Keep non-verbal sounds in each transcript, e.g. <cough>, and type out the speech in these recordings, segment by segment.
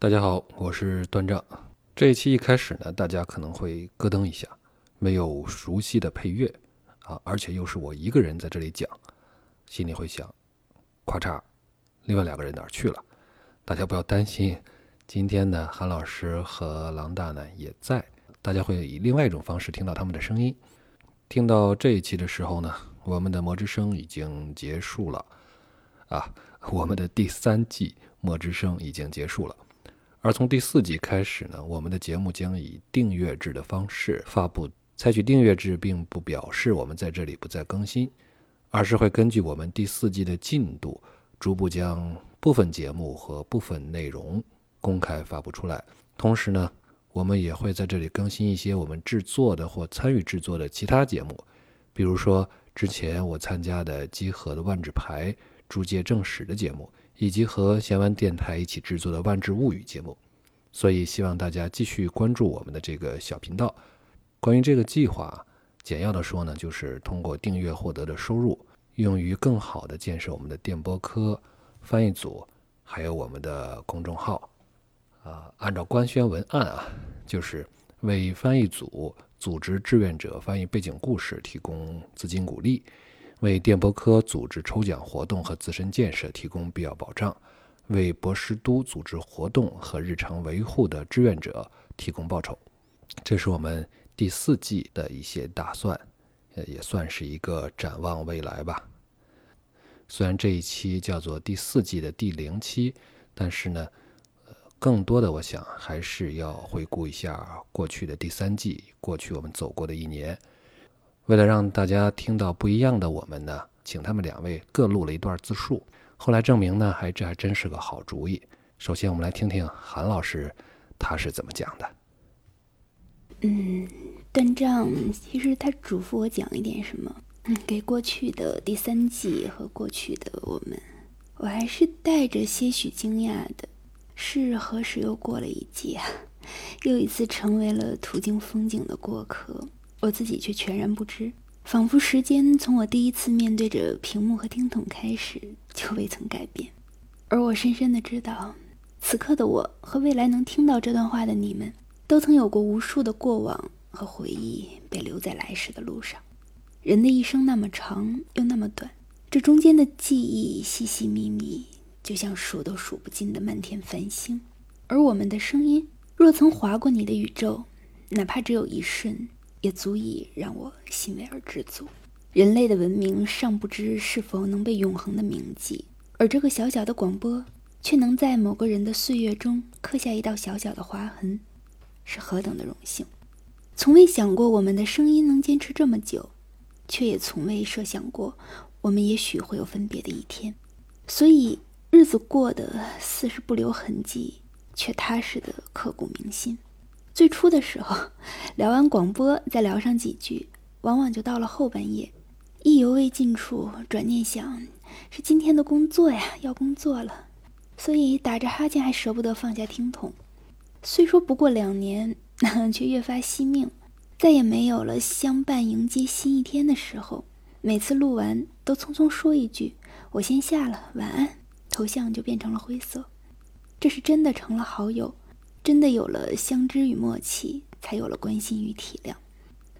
大家好，我是段丈。这一期一开始呢，大家可能会咯噔一下，没有熟悉的配乐啊，而且又是我一个人在这里讲，心里会想，咔嚓，另外两个人哪儿去了？大家不要担心，今天呢，韩老师和郎大呢也在，大家会以另外一种方式听到他们的声音。听到这一期的时候呢，我们的魔之声已经结束了啊，我们的第三季魔之声已经结束了。而从第四季开始呢，我们的节目将以订阅制的方式发布。采取订阅制，并不表示我们在这里不再更新，而是会根据我们第四季的进度，逐步将部分节目和部分内容公开发布出来。同时呢，我们也会在这里更新一些我们制作的或参与制作的其他节目，比如说之前我参加的集合的万智牌诸界正史的节目。以及和闲玩电台一起制作的《万智物语》节目，所以希望大家继续关注我们的这个小频道。关于这个计划，简要的说呢，就是通过订阅获得的收入，用于更好的建设我们的电波科翻译组，还有我们的公众号。啊，按照官宣文案啊，就是为翻译组组织志愿者翻译背景故事提供资金鼓励。为电波科组织抽奖活动和自身建设提供必要保障，为博士都组织活动和日常维护的志愿者提供报酬，这是我们第四季的一些打算，呃，也算是一个展望未来吧。虽然这一期叫做第四季的第零期，但是呢，更多的我想还是要回顾一下过去的第三季，过去我们走过的一年。为了让大家听到不一样的我们呢，请他们两位各录了一段自述。后来证明呢，还这还真是个好主意。首先，我们来听听韩老师他是怎么讲的。嗯，段章其实他嘱咐我讲一点什么，给过去的第三季和过去的我们，我还是带着些许惊讶的。是何时又过了一季啊？<laughs> 又一次成为了途经风景的过客。我自己却全然不知，仿佛时间从我第一次面对着屏幕和听筒开始就未曾改变，而我深深的知道，此刻的我和未来能听到这段话的你们，都曾有过无数的过往和回忆被留在来时的路上。人的一生那么长又那么短，这中间的记忆细细密密，就像数都数不尽的漫天繁星。而我们的声音若曾划过你的宇宙，哪怕只有一瞬。也足以让我欣慰而知足。人类的文明尚不知是否能被永恒的铭记，而这个小小的广播却能在某个人的岁月中刻下一道小小的划痕，是何等的荣幸！从未想过我们的声音能坚持这么久，却也从未设想过我们也许会有分别的一天。所以日子过得似是不留痕迹，却踏实的刻骨铭心。最初的时候，聊完广播再聊上几句，往往就到了后半夜，意犹未尽处，转念想是今天的工作呀，要工作了，所以打着哈欠还舍不得放下听筒。虽说不过两年，<laughs> 却越发惜命，再也没有了相伴迎接新一天的时候。每次录完都匆匆说一句：“我先下了，晚安。”头像就变成了灰色。这是真的成了好友。真的有了相知与默契，才有了关心与体谅。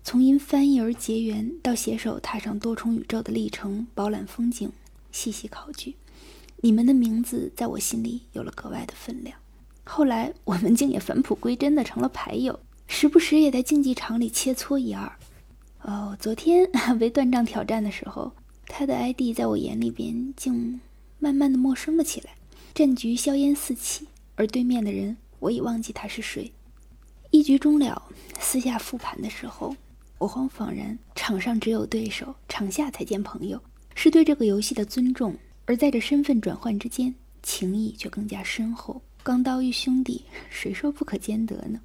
从因翻译而结缘，到携手踏上多重宇宙的历程，饱览风景，细细考据，你们的名字在我心里有了格外的分量。后来，我们竟也返璞归真的成了牌友，时不时也在竞技场里切磋一二。哦，昨天为断杖挑战的时候，他的 ID 在我眼里边竟慢慢的陌生了起来。战局硝烟四起，而对面的人。我已忘记他是谁。一局终了，私下复盘的时候，我慌恍然：场上只有对手，场下才见朋友，是对这个游戏的尊重。而在这身份转换之间，情谊却更加深厚。钢刀与兄弟，谁说不可兼得呢？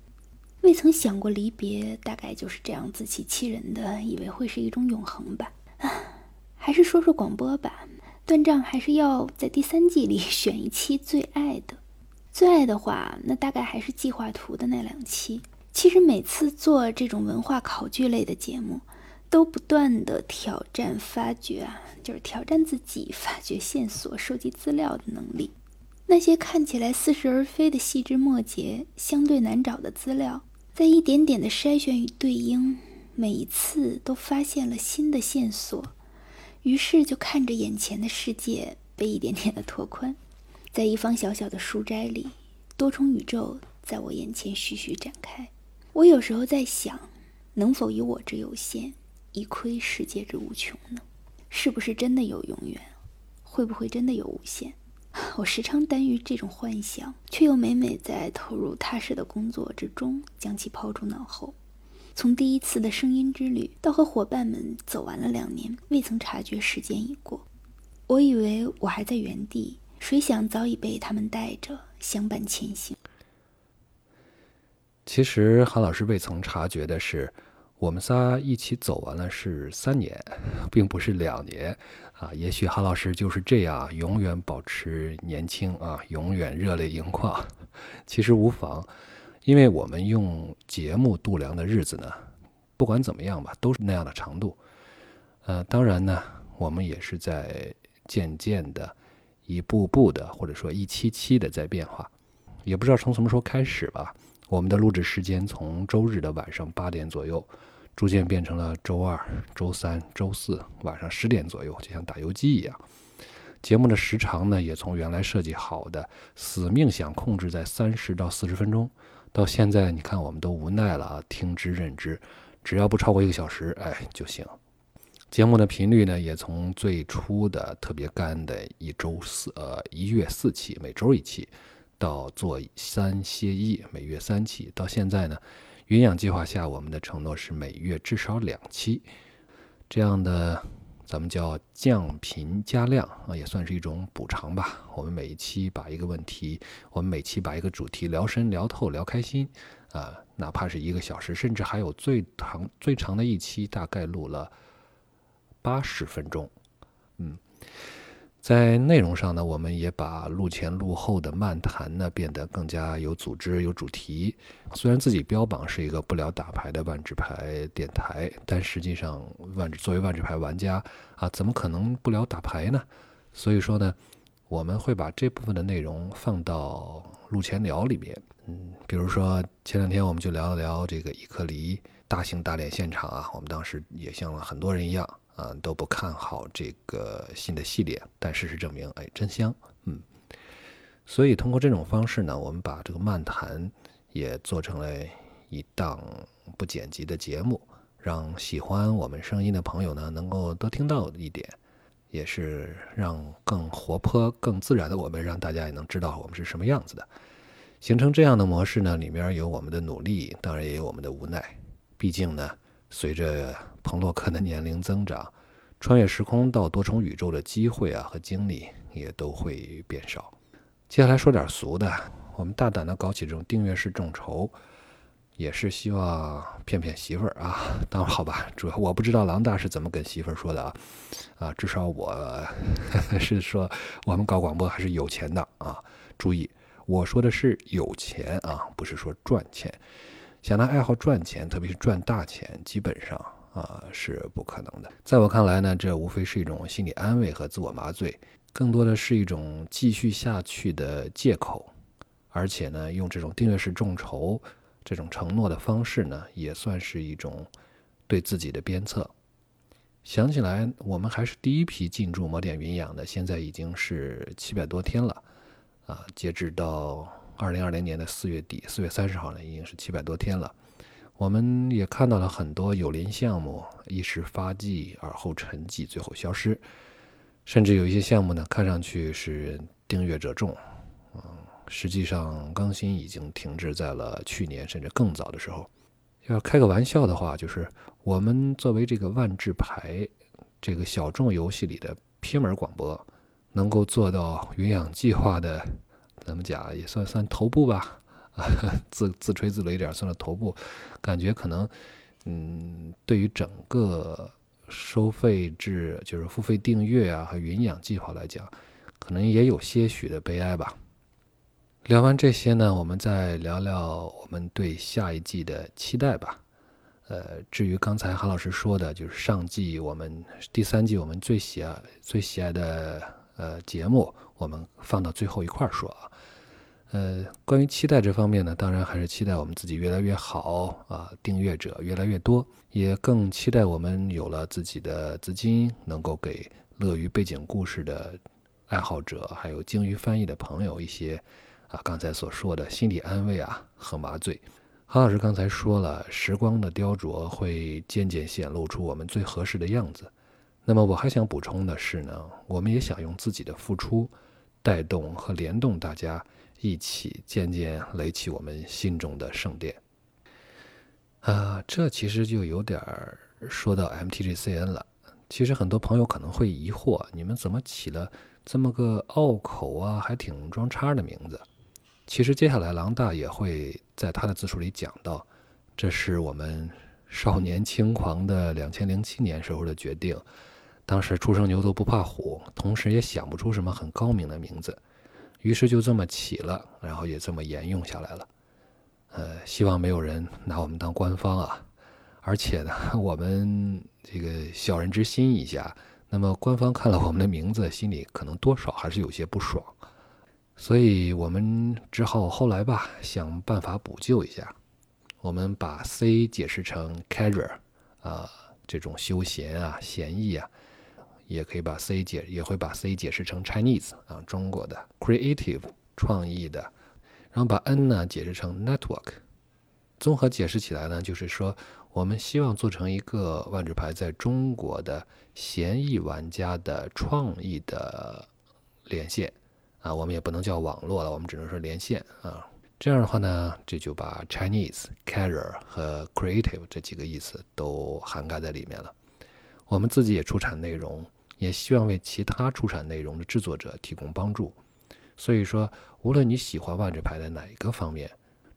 未曾想过离别，大概就是这样自欺欺人的，以为会是一种永恒吧。啊，还是说说广播吧。断账还是要在第三季里 <laughs> 选一期最爱的。最爱的话，那大概还是计划图的那两期。其实每次做这种文化考据类的节目，都不断的挑战发掘啊，就是挑战自己发掘线索、收集资料的能力。那些看起来似是而非的细枝末节、相对难找的资料，在一点点的筛选与对应，每一次都发现了新的线索，于是就看着眼前的世界被一点点的拓宽，在一方小小的书斋里，多重宇宙在我眼前徐徐展开。我有时候在想，能否以我之有限，以窥世界之无穷呢？是不是真的有永远？会不会真的有无限？<laughs> 我时常耽于这种幻想，却又每每在投入踏实的工作之中将其抛诸脑后。从第一次的声音之旅到和伙伴们走完了两年，未曾察觉时间已过。我以为我还在原地，谁想早已被他们带着相伴前行。其实韩老师未曾察觉的是。我们仨一起走完了是三年，并不是两年啊！也许韩老师就是这样，永远保持年轻啊，永远热泪盈眶。其实无妨，因为我们用节目度量的日子呢，不管怎么样吧，都是那样的长度。呃，当然呢，我们也是在渐渐的、一步步的，或者说一期期的在变化。也不知道从什么时候开始吧，我们的录制时间从周日的晚上八点左右。逐渐变成了周二、周三、周四晚上十点左右，就像打游击一样。节目的时长呢，也从原来设计好的死命想控制在三十到四十分钟，到现在你看我们都无奈了啊，听之任之，只要不超过一个小时，哎就行。节目的频率呢，也从最初的特别干的一周四呃一月四期，每周一期，到做三歇一，每月三期，到现在呢。云养计划下，我们的承诺是每月至少两期，这样的咱们叫降频加量啊，也算是一种补偿吧。我们每一期把一个问题，我们每期把一个主题聊深、聊透、聊开心啊，哪怕是一个小时，甚至还有最长最长的一期，大概录了八十分钟，嗯。在内容上呢，我们也把录前录后的漫谈呢变得更加有组织、有主题。虽然自己标榜是一个不聊打牌的万智牌电台，但实际上万作为万智牌玩家啊，怎么可能不聊打牌呢？所以说呢，我们会把这部分的内容放到录前聊里面。嗯，比如说前两天我们就聊了聊这个伊克里大型打脸现场啊，我们当时也像很多人一样。啊，都不看好这个新的系列，但事实证明，哎，真香，嗯。所以通过这种方式呢，我们把这个漫谈也做成了一档不剪辑的节目，让喜欢我们声音的朋友呢能够多听到一点，也是让更活泼、更自然的我们，让大家也能知道我们是什么样子的。形成这样的模式呢，里面有我们的努力，当然也有我们的无奈，毕竟呢。随着彭洛克的年龄增长，穿越时空到多重宇宙的机会啊和精力也都会变少。接下来说点俗的，我们大胆的搞起这种订阅式众筹，也是希望骗骗媳妇儿啊。当然好吧，主要我不知道狼大是怎么跟媳妇儿说的啊。啊，至少我呵 <laughs> 呵是说，我们搞广播还是有钱的啊。注意，我说的是有钱啊，不是说赚钱。想拿爱好赚钱，特别是赚大钱，基本上啊是不可能的。在我看来呢，这无非是一种心理安慰和自我麻醉，更多的是一种继续下去的借口。而且呢，用这种订阅式众筹这种承诺的方式呢，也算是一种对自己的鞭策。想起来，我们还是第一批进驻魔点云养的，现在已经是七百多天了，啊，截止到。二零二零年的四月底，四月三十号呢，已经是七百多天了。我们也看到了很多有林项目一时发迹，而后沉寂，最后消失。甚至有一些项目呢，看上去是订阅者众，嗯，实际上更新已经停滞在了去年甚至更早的时候。要开个玩笑的话，就是我们作为这个万智牌这个小众游戏里的偏门广播，能够做到云养计划的。怎么讲也算算头部吧，<laughs> 啊，自自吹自擂一点算了头部，感觉可能，嗯，对于整个收费制，就是付费订阅啊和云养计划来讲，可能也有些许的悲哀吧。聊完这些呢，我们再聊聊我们对下一季的期待吧。呃，至于刚才韩老师说的，就是上季我们第三季我们最喜爱最喜爱的呃节目。我我们放到最后一块儿说啊。呃，关于期待这方面呢，当然还是期待我们自己越来越好啊，订阅者越来越多，也更期待我们有了自己的资金，能够给乐于背景故事的爱好者，还有精于翻译的朋友一些啊刚才所说的心理安慰啊和麻醉。韩老师刚才说了，时光的雕琢会渐渐显露出我们最合适的样子。那么我还想补充的是呢，我们也想用自己的付出，带动和联动大家。一起渐渐垒起我们心中的圣殿。啊，这其实就有点说到 MTGCN 了。其实很多朋友可能会疑惑，你们怎么起了这么个拗口啊，还挺装叉的名字？其实接下来狼大也会在他的自述里讲到，这是我们少年轻狂的两千零七年时候的决定。当时初生牛犊不怕虎，同时也想不出什么很高明的名字。于是就这么起了，然后也这么沿用下来了。呃，希望没有人拿我们当官方啊。而且呢，我们这个小人之心一下，那么官方看了我们的名字，心里可能多少还是有些不爽。所以我们只好后来吧，想办法补救一下。我们把 C 解释成 casual 啊，这种休闲啊、闲逸啊。也可以把 C 解也会把 C 解释成 Chinese 啊，中国的 creative 创意的，然后把 N 呢解释成 network，综合解释起来呢，就是说我们希望做成一个万智牌在中国的闲逸玩家的创意的连线啊，我们也不能叫网络了，我们只能说连线啊。这样的话呢，这就把 Chinese、casual 和 creative 这几个意思都涵盖在里面了。我们自己也出产内容。也希望为其他出产内容的制作者提供帮助。所以说，无论你喜欢万智牌的哪一个方面，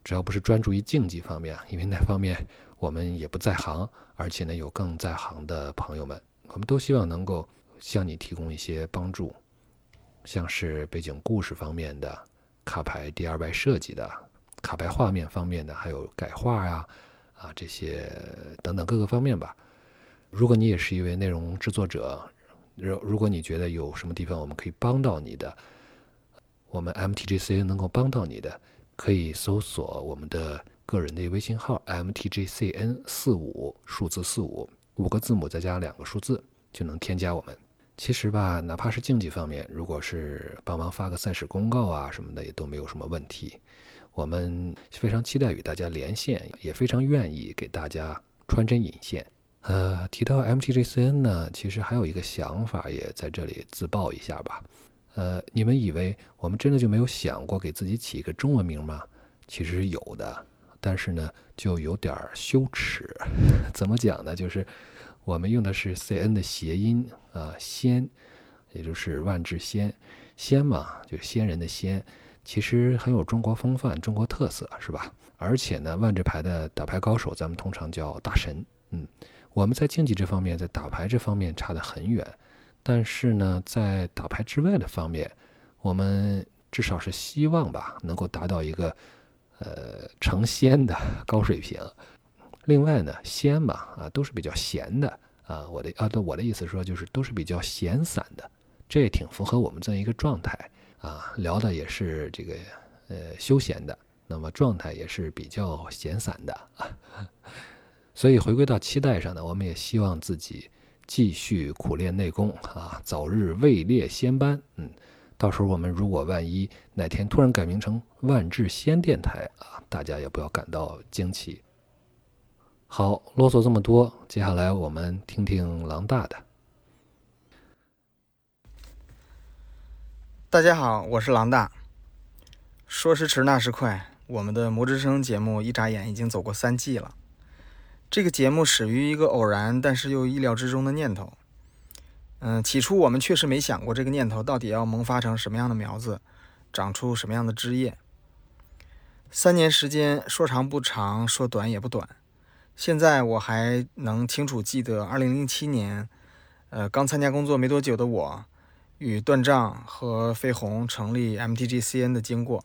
只要不是专注于竞技方面，因为那方面我们也不在行，而且呢有更在行的朋友们，我们都希望能够向你提供一些帮助，像是背景故事方面的、卡牌 DIY 设计的、卡牌画面方面的，还有改画呀、啊这些等等各个方面吧。如果你也是一位内容制作者，如如果你觉得有什么地方我们可以帮到你的，我们 MTGCN 能够帮到你的，可以搜索我们的个人的微信号 MTGCN 四五数字四五五个字母再加两个数字就能添加我们。其实吧，哪怕是竞技方面，如果是帮忙发个赛事公告啊什么的，也都没有什么问题。我们非常期待与大家连线，也非常愿意给大家穿针引线。呃，提到 MTGCN 呢，其实还有一个想法，也在这里自曝一下吧。呃，你们以为我们真的就没有想过给自己起一个中文名吗？其实有的，但是呢，就有点羞耻。<laughs> 怎么讲呢？就是我们用的是 CN 的谐音啊，仙，也就是万智仙，仙嘛，就是仙人的仙，其实很有中国风范、中国特色，是吧？而且呢，万智牌的打牌高手，咱们通常叫大神，嗯。我们在竞技这方面，在打牌这方面差得很远，但是呢，在打牌之外的方面，我们至少是希望吧，能够达到一个呃成仙的 <laughs> 高水平。另外呢，仙嘛啊，都是比较闲的啊，我的啊，对我的意思说就是都是比较闲散的，这也挺符合我们这样一个状态啊，聊的也是这个呃休闲的，那么状态也是比较闲散的啊。<laughs> 所以回归到期待上呢，我们也希望自己继续苦练内功啊，早日位列仙班。嗯，到时候我们如果万一哪天突然改名成万智仙电台啊，大家也不要感到惊奇。好，啰嗦这么多，接下来我们听听狼大的。大家好，我是狼大。说时迟，那时快，我们的魔之声节目一眨眼已经走过三季了。这个节目始于一个偶然，但是又意料之中的念头。嗯，起初我们确实没想过这个念头到底要萌发成什么样的苗子，长出什么样的枝叶。三年时间说长不长，说短也不短。现在我还能清楚记得2007年，呃，刚参加工作没多久的我，与断账和飞鸿成立 MTGCN 的经过。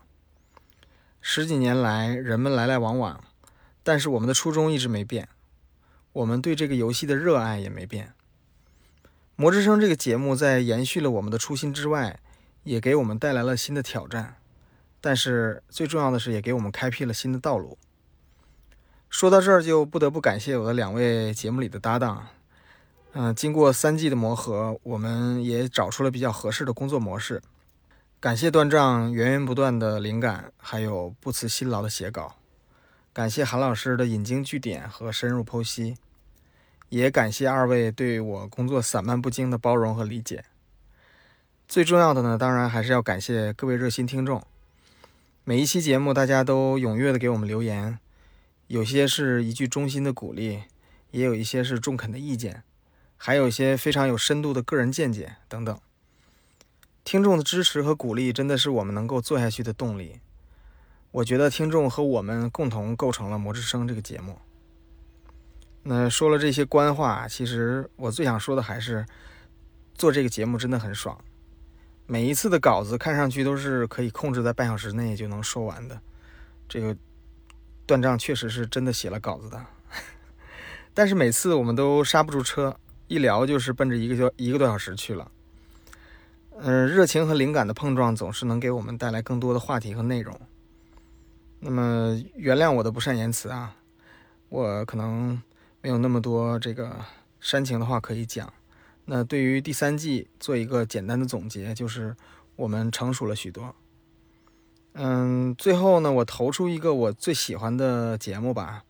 十几年来，人们来来往往。但是我们的初衷一直没变，我们对这个游戏的热爱也没变。魔之声这个节目在延续了我们的初心之外，也给我们带来了新的挑战，但是最重要的是，也给我们开辟了新的道路。说到这儿，就不得不感谢我的两位节目里的搭档。嗯，经过三季的磨合，我们也找出了比较合适的工作模式。感谢段丈源源不断的灵感，还有不辞辛劳的写稿。感谢韩老师的引经据典和深入剖析，也感谢二位对我工作散漫不经的包容和理解。最重要的呢，当然还是要感谢各位热心听众。每一期节目，大家都踊跃的给我们留言，有些是一句衷心的鼓励，也有一些是中肯的意见。还有一些非常有深度的个人见解等等，听众的支持和鼓励真的是我们能够做下去的动力。我觉得听众和我们共同构成了《魔之声》这个节目。那说了这些官话，其实我最想说的还是，做这个节目真的很爽。每一次的稿子看上去都是可以控制在半小时内就能说完的，这个断账确实是真的写了稿子的。<laughs> 但是每次我们都刹不住车。一聊就是奔着一个小一个多小时去了，嗯，热情和灵感的碰撞总是能给我们带来更多的话题和内容。那么原谅我的不善言辞啊，我可能没有那么多这个煽情的话可以讲。那对于第三季做一个简单的总结，就是我们成熟了许多。嗯，最后呢，我投出一个我最喜欢的节目吧，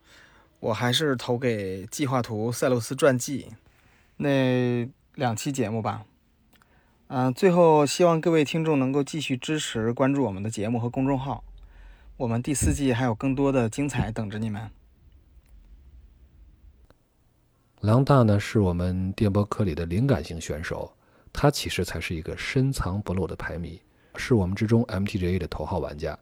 我还是投给《计划图塞洛斯传记》。那两期节目吧，嗯，最后希望各位听众能够继续支持、关注我们的节目和公众号，我们第四季还有更多的精彩等着你们。狼大呢是我们电波课里的灵感型选手，他其实才是一个深藏不露的排迷，是我们之中 MTGA 的头号玩家，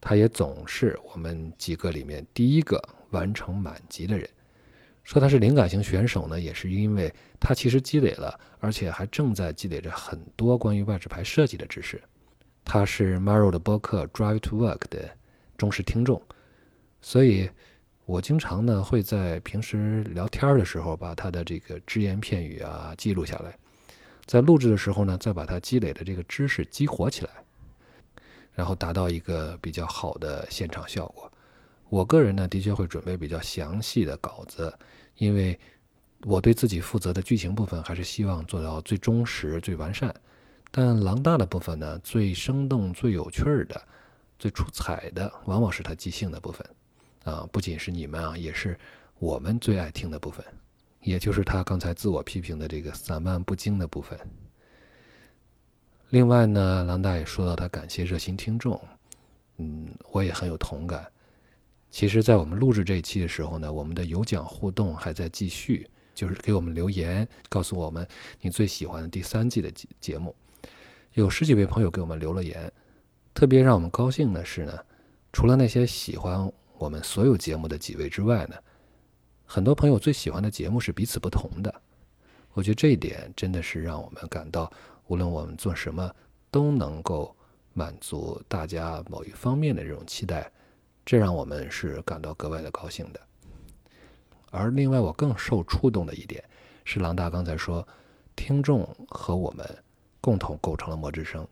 他也总是我们几个里面第一个完成满级的人。说他是灵感型选手呢，也是因为他其实积累了，而且还正在积累着很多关于外置牌设计的知识。他是 Maro 的播客 Drive to Work 的忠实听众，所以我经常呢会在平时聊天的时候把他的这个只言片语啊记录下来，在录制的时候呢再把他积累的这个知识激活起来，然后达到一个比较好的现场效果。我个人呢的确会准备比较详细的稿子。因为我对自己负责的剧情部分，还是希望做到最忠实、最完善。但狼大的部分呢，最生动、最有趣的、最出彩的，往往是他即兴的部分。啊，不仅是你们啊，也是我们最爱听的部分，也就是他刚才自我批评的这个散漫不经的部分。另外呢，郎大也说到他感谢热心听众，嗯，我也很有同感。其实，在我们录制这一期的时候呢，我们的有奖互动还在继续，就是给我们留言，告诉我们你最喜欢的第三季的节节目。有十几位朋友给我们留了言，特别让我们高兴的是呢，除了那些喜欢我们所有节目的几位之外呢，很多朋友最喜欢的节目是彼此不同的。我觉得这一点真的是让我们感到，无论我们做什么，都能够满足大家某一方面的这种期待。这让我们是感到格外的高兴的。而另外，我更受触动的一点是，郎大刚才说，听众和我们共同构成了魔之声。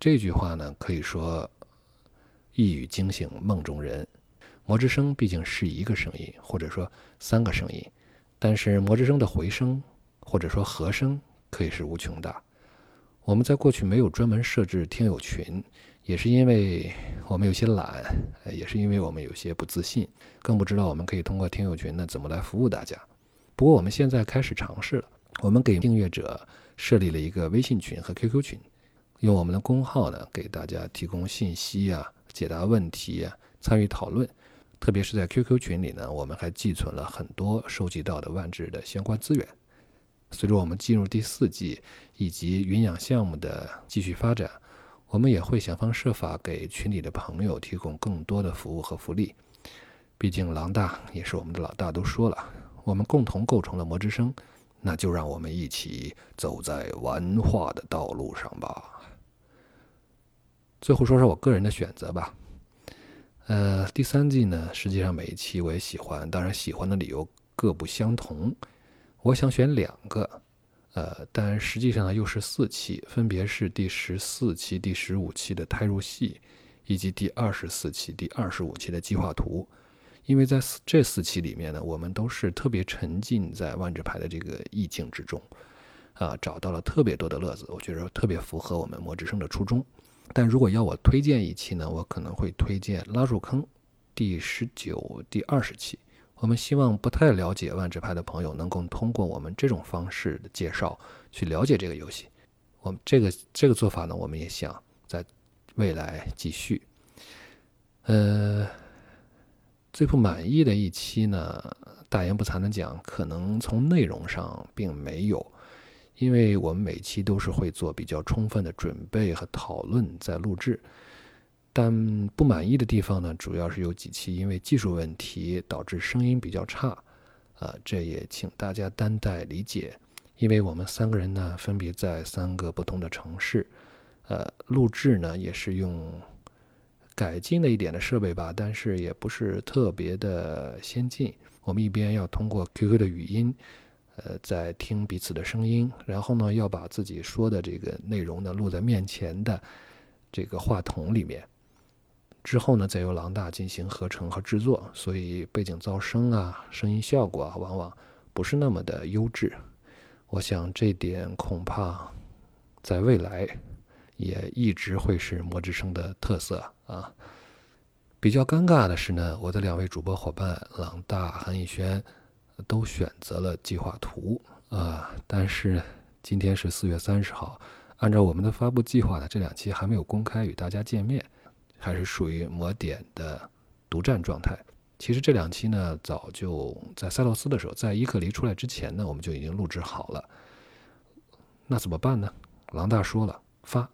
这句话呢，可以说一语惊醒梦中人。魔之声毕竟是一个声音，或者说三个声音，但是魔之声的回声或者说和声可以是无穷大。我们在过去没有专门设置听友群。也是因为我们有些懒，也是因为我们有些不自信，更不知道我们可以通过听友群呢怎么来服务大家。不过我们现在开始尝试了，我们给订阅者设立了一个微信群和 QQ 群，用我们的公号呢给大家提供信息啊、解答问题啊、参与讨论。特别是在 QQ 群里呢，我们还寄存了很多收集到的万智的相关资源。随着我们进入第四季以及云养项目的继续发展。我们也会想方设法给群里的朋友提供更多的服务和福利。毕竟狼大也是我们的老大，都说了，我们共同构成了魔之声，那就让我们一起走在文化的道路上吧。最后说说我个人的选择吧。呃，第三季呢，实际上每一期我也喜欢，当然喜欢的理由各不相同。我想选两个，呃，但实际上呢又是四期，分别是第十四期、第十五期的胎入戏，以及第二十四期、第二十五期的计划图。因为在这四期里面呢，我们都是特别沉浸在万智牌的这个意境之中，啊，找到了特别多的乐子，我觉得特别符合我们魔之声的初衷。但如果要我推荐一期呢，我可能会推荐拉入坑第十九、第二十期。我们希望不太了解万智牌的朋友能够通过我们这种方式的介绍去了解这个游戏。我们这个这个做法呢，我们也想在未来继续。呃，最不满意的一期呢，大言不惭的讲，可能从内容上并没有，因为我们每期都是会做比较充分的准备和讨论再录制。但不满意的地方呢，主要是有几期因为技术问题导致声音比较差，啊，这也请大家担待理解。因为我们三个人呢，分别在三个不同的城市，呃，录制呢也是用改进了一点的设备吧，但是也不是特别的先进。我们一边要通过 QQ 的语音，呃，在听彼此的声音，然后呢，要把自己说的这个内容呢录在面前的这个话筒里面。之后呢，再由狼大进行合成和制作，所以背景噪声啊、声音效果啊，往往不是那么的优质。我想这点恐怕在未来也一直会是魔之声的特色啊。比较尴尬的是呢，我的两位主播伙伴狼大、韩逸轩都选择了计划图啊，但是今天是四月三十号，按照我们的发布计划呢，这两期还没有公开与大家见面。还是属于魔点的独占状态。其实这两期呢，早就在塞洛斯的时候，在伊克离出来之前呢，我们就已经录制好了。那怎么办呢？狼大说了，发，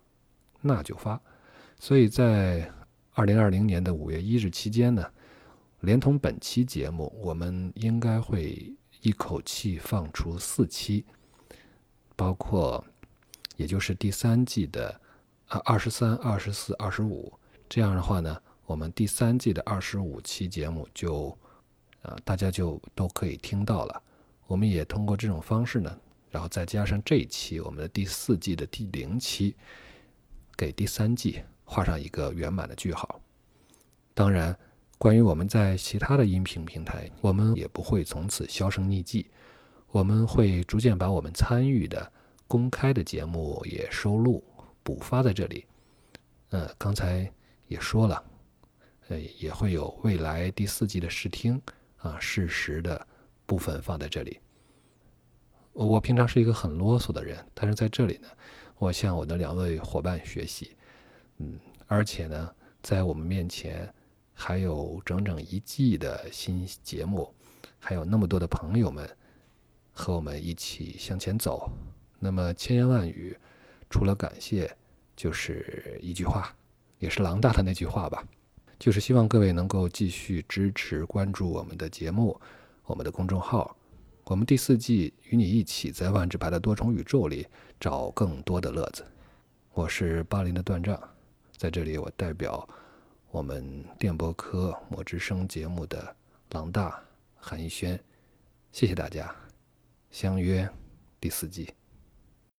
那就发。所以在二零二零年的五月一日期间呢，连同本期节目，我们应该会一口气放出四期，包括也就是第三季的啊二十三、二十四、二十五。这样的话呢，我们第三季的二十五期节目就，啊，大家就都可以听到了。我们也通过这种方式呢，然后再加上这一期我们的第四季的第零期，给第三季画上一个圆满的句号。当然，关于我们在其他的音频平台，我们也不会从此销声匿迹，我们会逐渐把我们参与的公开的节目也收录补发在这里。呃，刚才。也说了，呃，也会有未来第四季的试听啊，事实的部分放在这里。我平常是一个很啰嗦的人，但是在这里呢，我向我的两位伙伴学习，嗯，而且呢，在我们面前还有整整一季的新节目，还有那么多的朋友们和我们一起向前走。那么千言万语，除了感谢，就是一句话。也是狼大的那句话吧，就是希望各位能够继续支持、关注我们的节目、我们的公众号。我们第四季与你一起在万智牌的多重宇宙里找更多的乐子。我是巴林的断杖，在这里我代表我们电波科魔之声节目的狼大韩逸轩，谢谢大家，相约第四季。